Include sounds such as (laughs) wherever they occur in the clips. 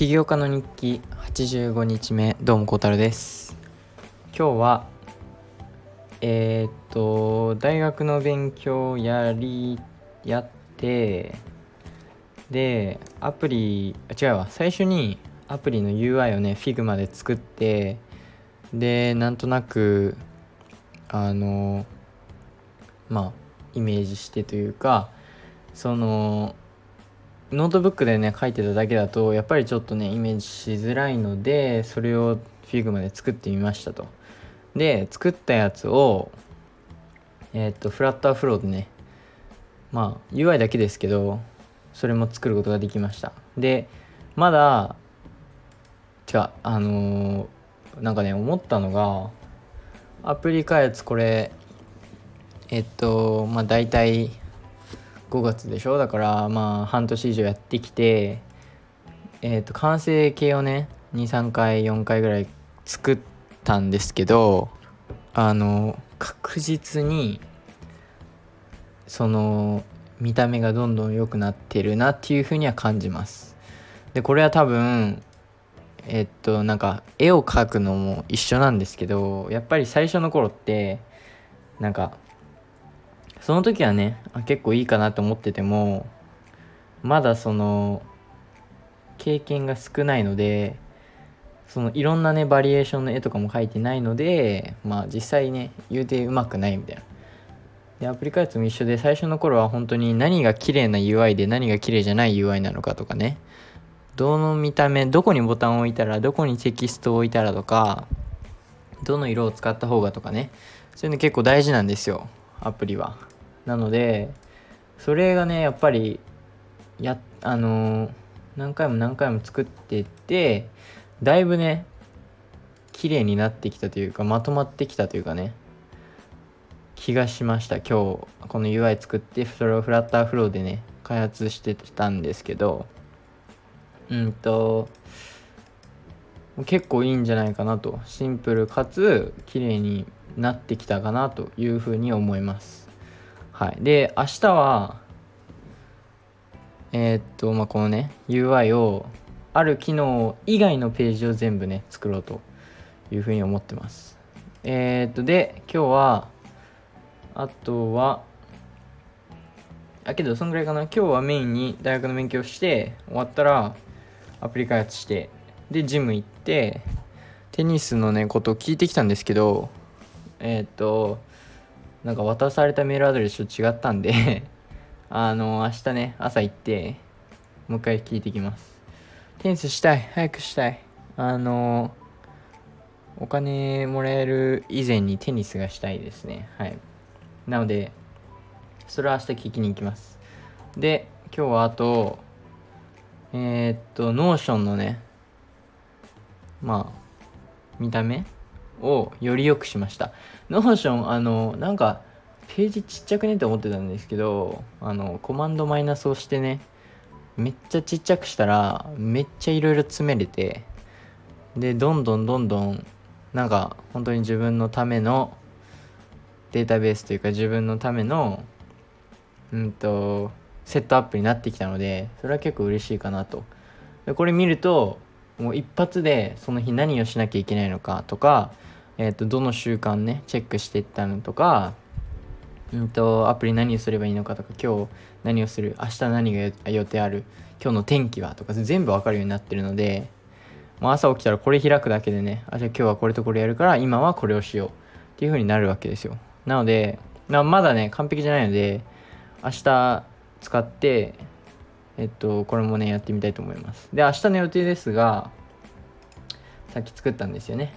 起業家の日記85日目どうも孝太郎です。今日はえー、っと大学の勉強やりやってでアプリ違うわ。最初にアプリの UI をね Figma で作ってでなんとなくあのまあイメージしてというかそのノートブックでね書いてただけだとやっぱりちょっとねイメージしづらいのでそれを Figma で作ってみましたと。で作ったやつをえー、っと FlutterFlow でねまあ UI だけですけどそれも作ることができました。でまだ違うあのー、なんかね思ったのがアプリ開発これえっとまあ大体5月でしょ？だからまあ半年以上やってきてえっと完成形をね23回4回ぐらい作ったんですけどあの確実にその見た目がどんどん良くなってるなっていうふうには感じます。でこれは多分えっとなんか絵を描くのも一緒なんですけどやっぱり最初の頃ってなんかその時はね結構いいかなと思っててもまだその経験が少ないのでそのいろんなねバリエーションの絵とかも描いてないのでまあ実際ね言うてうまくないみたいな。でアプリ開発も一緒で最初の頃は本当に何が綺麗な UI で何が綺麗じゃない UI なのかとかね。どの見た目どこにボタンを置いたらどこにテキストを置いたらとかどの色を使った方がとかね。そういうの結構大事なんですよアプリは。なのでそれがねやっぱりやあのー、何回も何回も作っていってだいぶね綺麗になってきたというかまとまってきたというかね気がしました。今日この UI 作ってそれをフラッターフローでね開発してたんですけどうんと結構いいんじゃないかなと。シンプルかつ綺麗になってきたかなというふうに思います。はい。で明日はえー、っとまあこのね UI をある機能以外のページを全部ね作ろうというふうに思ってます。えー、っとで今日はあとはあけどそんぐらいかな。今日はメインに大学の勉強して終わったらアプリ開発してでジム行ってテニスのねことを聞いてきたんですけどえっ、となんか渡されたメールアドレスと違ったんで (laughs) あの明日ね朝行ってもう一回聞いてきます。テニスしたい早くしたい。あのお金もらえる以前にテニスがしたいですね。はい。なのでそれは明日聞きに行きます。で今日はあとえー、っと、 Notion のね、まあ、見た目をより良くしました。 Notion、あの、なんか、ページちっちゃくねって思ってたんですけど、あの、コマンドマイナスをしてね、めっちゃちっちゃくしたら、めっちゃいろいろ詰めれて、で、どんどんどんどん、なんか、本当に自分のためのデータベースというか自分のための、うんと、セットアップになってきたのでそれは結構嬉しいかなとでこれ見るともう一発でその日何をしなきゃいけないのかとか、えー、とどの習慣ねチェックしていったのとかうんとアプリ何をすればいいのかとか今日何をする明日何が予定ある今日の天気はとか全部わかるようになってるのでもう朝起きたらこれ開くだけでねあじゃあ今日はこれとこれやるから今はこれをしようっていう風になるわけですよ。なのでまだね完璧じゃないので明日使ってえっとこれもねやってみたいと思います。で明日の予定ですがさっき作ったんですよね。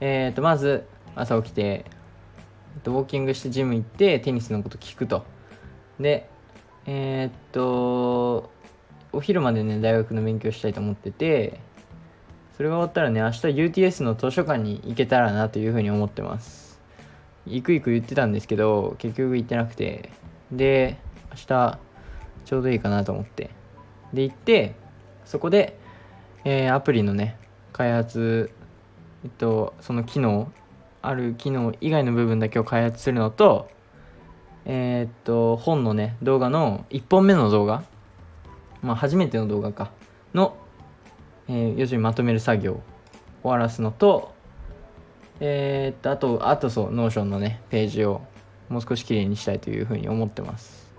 えっとまず朝起きて、えっと、ウォーキングしてジム行ってテニスのこと聞くと。でえー、っとお昼までね大学の勉強したいと思っててそれが終わったらね明日 UTS の図書館に行けたらなというふうに思ってます。行く行く言ってたんですけど結局行ってなくて。で明日ちょうどいいかなと思って。で行ってそこで、えー、アプリのね開発えっとその機能ある機能以外の部分だけを開発するのとえー、っと本のね動画の1本目の動画まあ初めての動画かの、えー、要するにまとめる作業を終わらすのとえー、っとあとあとそう Notion のねページをもう少し綺麗にしたいというふうに思ってます。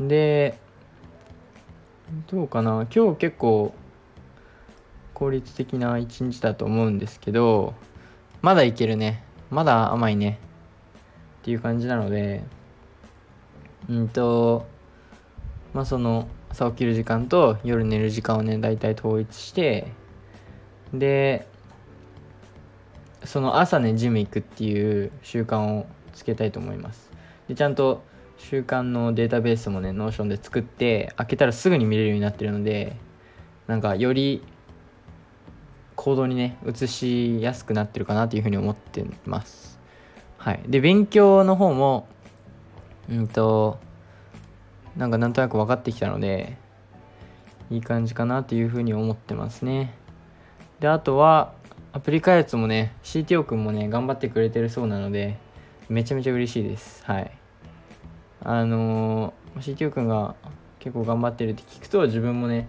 でどうかな。今日結構効率的な一日だと思うんですけどまだいけるね。まだ甘いね。っていう感じなのでうんとまあその朝起きる時間と夜寝る時間をね大体統一してでその朝ねジム行くっていう習慣をつけたいと思います。でちゃんと習慣のデータベースもね Notion で作って開けたらすぐに見れるようになってるのでなんかより行動にね移しやすくなってるかなというふうに思ってます。はい。で勉強の方もうんとなんかなんとなく分かってきたのでいい感じかなというふうに思ってますね。であとはアプリ開発もね CTO 君もね頑張ってくれてるそうなのでめちゃめちゃ嬉しいです。はい。あのー、CTO 君が結構頑張ってるって聞くと自分もね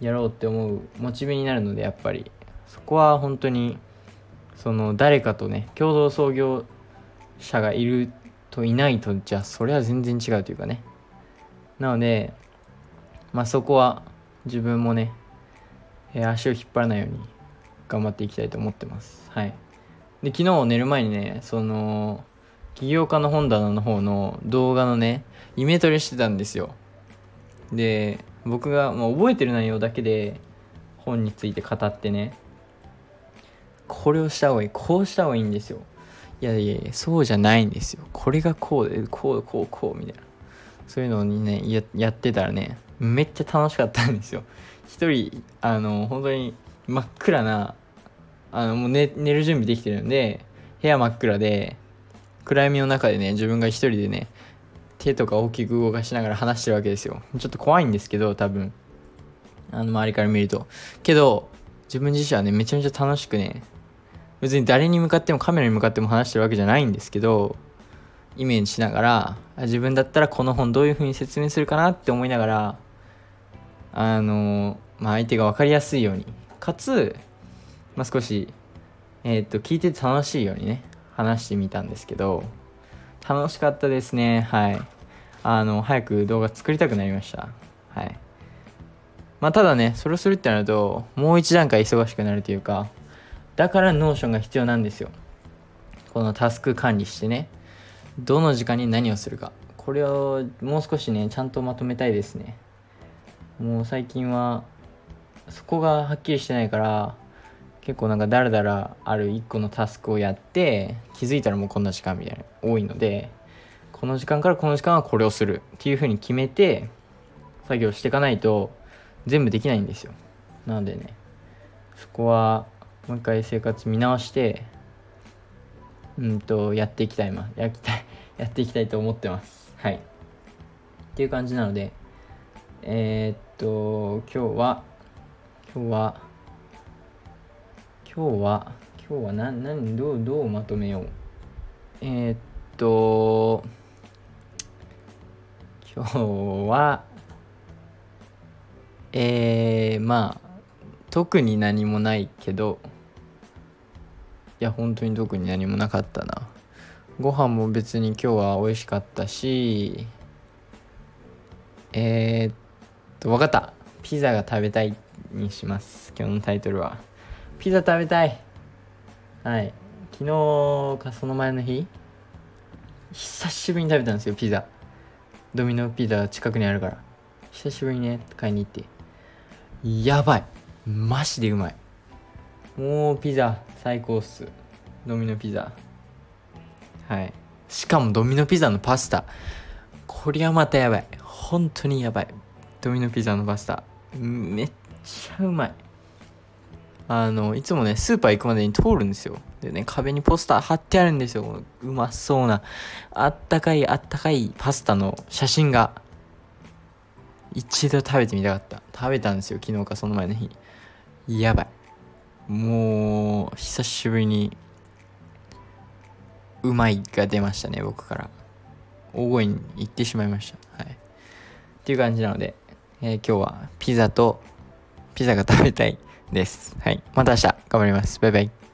やろうって思うモチベになるのでやっぱりそこは本当にその誰かとね共同創業者がいるといないとじゃあそれは全然違うというかね。なのでまあそこは自分もね、足を引っ張らないように頑張っていきたいと思ってます。はい。で昨日寝る前にねその起業家の本棚の方の動画のねイメトレしてたんですよ。で僕が、まあ、覚えてる内容だけで本について語ってね。これをした方がいいこうした方がいいんですよ。いやいやそうじゃないんですよ。これがこうでこうこうこうみたいな。そういうのにねややってたらねめっちゃ楽しかったんですよ。一人あの本当に真っ暗なあのもう寝寝る準備できてるんで部屋真っ暗で暗闇の中でね自分が一人でね手とか大きく動かしながら話してるわけですよ。ちょっと怖いんですけど多分。あの周りから見ると。けど自分自身はねめちゃめちゃ楽しくね別に誰に向かってもカメラに向かっても話してるわけじゃないんですけどイメージしながら自分だったらこの本どういう風に説明するかなって思いながらあのまあ相手が分かりやすいようにかつ、まあ、少しえっ、と聞いてて楽しいようにね話してみたんですけど楽しかったですね。はい。あの早く動画作りたくなりました。はい。まあただねそれをするってなるともう一段階忙しくなるというかだから Notion が必要なんですよ。このタスク管理してね。どの時間に何をするか。これをもう少しねちゃんとまとめたいですね。もう最近はそこがはっきりしてないから結構なんかだらだらある1個のタスクをやって気づいたらもうこんな時間みたいな多いのでこの時間からこの時間はこれをするっていうふうに決めて作業していかないと全部できないんですよ。なのでねそこはもう一回生活見直してうんとやっていきたいまやきたい (laughs) やっていきたいと思ってます。はい。っていう感じなのでえー、っと今日は今日は今日は今日は何何どうどうまとめよう。えー、っと今日はえー、まあ特に何もないけどいや本当に特に何もなかったな。ご飯も別に今日は美味しかったしえー、っと分かった。ピザが食べたいにします。今日のタイトルは。ピザ食べたい。はい。昨日かその前の日久しぶりに食べたんですよピザ。ドミノピザ近くにあるから。久しぶりにね買いに行って。やばい。マジでうまい。もうピザ最高っす。ドミノピザ。はい。しかもドミノピザのパスタ。これはまたやばい。本当にやばい。ドミノピザのパスタ。めっちゃうまい。あのいつもねスーパー行くまでに通るんですよ。でね壁にポスター貼ってあるんですよ。うまそうなあったかいあったかいパスタの写真が。一度食べてみたかった。食べたんですよ昨日かその前の日。やばい。もう久しぶりにうまいが出ましたね僕から。大声に言ってしまいました。はい。っていう感じなので、えー、今日はピザとピザが食べたい。です。はい。また明日頑張ります。バイバイ。